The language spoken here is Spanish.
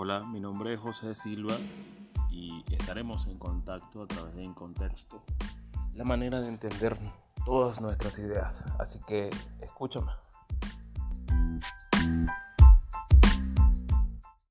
Hola, mi nombre es José Silva y estaremos en contacto a través de Incontexto, la manera de entender todas nuestras ideas. Así que escúchame.